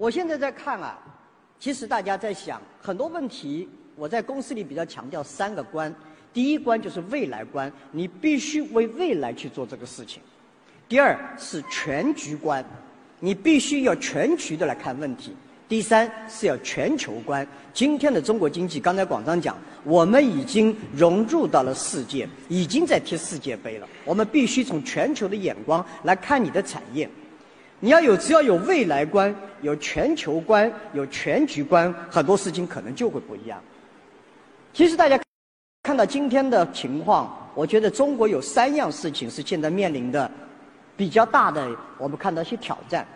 我现在在看啊，其实大家在想很多问题。我在公司里比较强调三个观：第一关就是未来观，你必须为未来去做这个事情；第二是全局观，你必须要全局的来看问题；第三是要全球观。今天的中国经济，刚才广章讲，我们已经融入到了世界，已经在踢世界杯了。我们必须从全球的眼光来看你的产业。你要有，只要有未来观、有全球观、有全局观，很多事情可能就会不一样。其实大家看到今天的情况，我觉得中国有三样事情是现在面临的比较大的，我们看到一些挑战。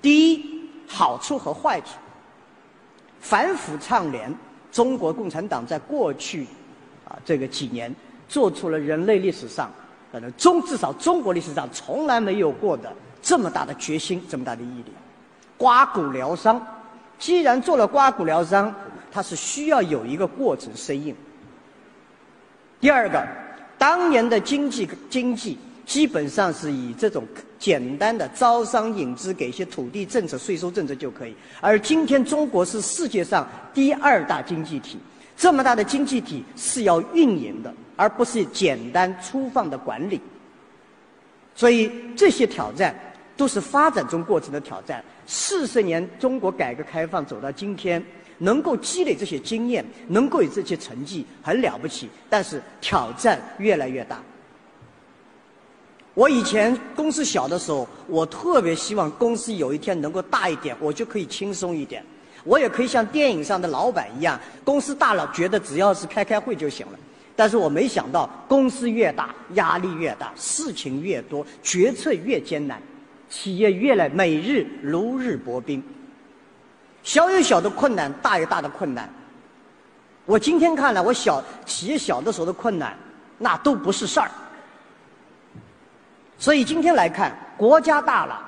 第一，好处和坏处。反腐倡廉，中国共产党在过去啊这个几年做出了人类历史上可能中至少中国历史上从来没有过的这么大的决心，这么大的毅力，刮骨疗伤。既然做了刮骨疗伤，它是需要有一个过程适应。第二个，当年的经济经济基本上是以这种简单的招商引资、给一些土地政策、税收政策就可以，而今天中国是世界上第二大经济体，这么大的经济体是要运营的，而不是简单粗放的管理。所以这些挑战都是发展中过程的挑战。四十年中国改革开放走到今天。能够积累这些经验，能够有这些成绩，很了不起。但是挑战越来越大。我以前公司小的时候，我特别希望公司有一天能够大一点，我就可以轻松一点，我也可以像电影上的老板一样，公司大了觉得只要是开开会就行了。但是我没想到，公司越大，压力越大，事情越多，决策越艰难，企业越来每日如日薄冰。小有小的困难，大有大的困难。我今天看来，我小企业小的时候的困难，那都不是事儿。所以今天来看，国家大了，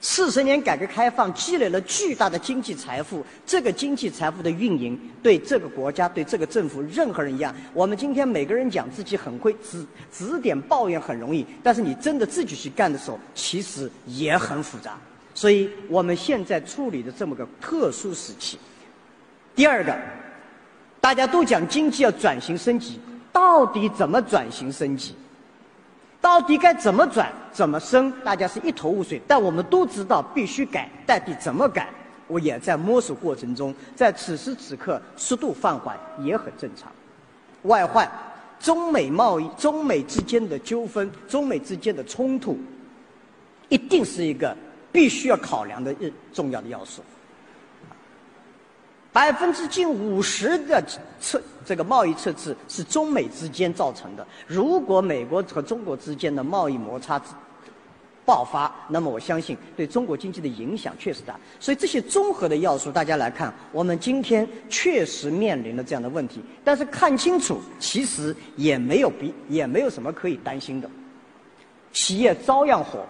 四十年改革开放积累了巨大的经济财富，这个经济财富的运营，对这个国家、对这个政府，任何人一样。我们今天每个人讲自己很会，指指点抱怨很容易，但是你真的自己去干的时候，其实也很复杂。所以我们现在处理的这么个特殊时期，第二个，大家都讲经济要转型升级，到底怎么转型升级？到底该怎么转、怎么升？大家是一头雾水。但我们都知道必须改，到底怎么改？我也在摸索过程中。在此时此刻，速度放缓也很正常。外患，中美贸易、中美之间的纠纷、中美之间的冲突，一定是一个。必须要考量的重要的要素，百分之近五十的测这个贸易赤字是中美之间造成的。如果美国和中国之间的贸易摩擦爆发，那么我相信对中国经济的影响确实大。所以这些综合的要素，大家来看，我们今天确实面临了这样的问题。但是看清楚，其实也没有比也没有什么可以担心的，企业照样活。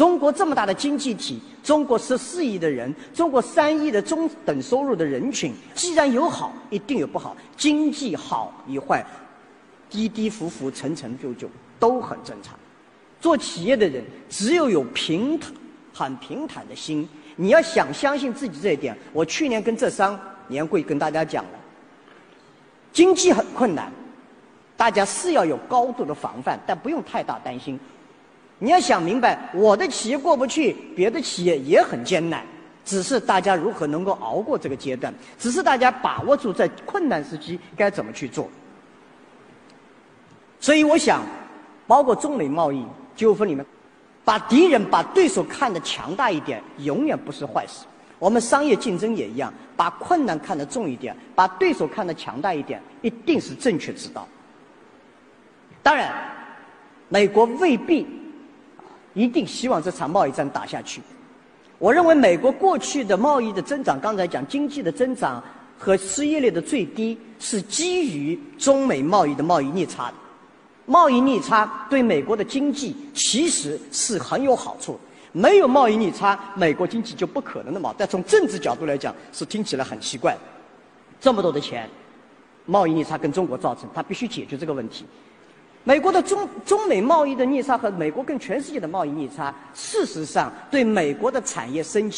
中国这么大的经济体，中国十四亿的人，中国三亿的中等收入的人群，既然有好，一定有不好。经济好与坏，低低浮浮、沉沉就就都很正常。做企业的人，只有有平坦、很平坦的心。你要想相信自己这一点，我去年跟浙商年会跟大家讲了，经济很困难，大家是要有高度的防范，但不用太大担心。你要想明白，我的企业过不去，别的企业也很艰难，只是大家如何能够熬过这个阶段，只是大家把握住在困难时期该怎么去做。所以我想，包括中美贸易纠纷里面，把敌人、把对手看得强大一点，永远不是坏事。我们商业竞争也一样，把困难看得重一点，把对手看得强大一点，一定是正确之道。当然，美国未必。一定希望这场贸易战打下去。我认为美国过去的贸易的增长，刚才讲经济的增长和失业率的最低，是基于中美贸易的贸易逆差的。贸易逆差对美国的经济其实是很有好处。没有贸易逆差，美国经济就不可能那么。但从政治角度来讲，是听起来很奇怪。这么多的钱，贸易逆差跟中国造成，他必须解决这个问题。美国的中中美贸易的逆差和美国跟全世界的贸易逆差，事实上对美国的产业升级。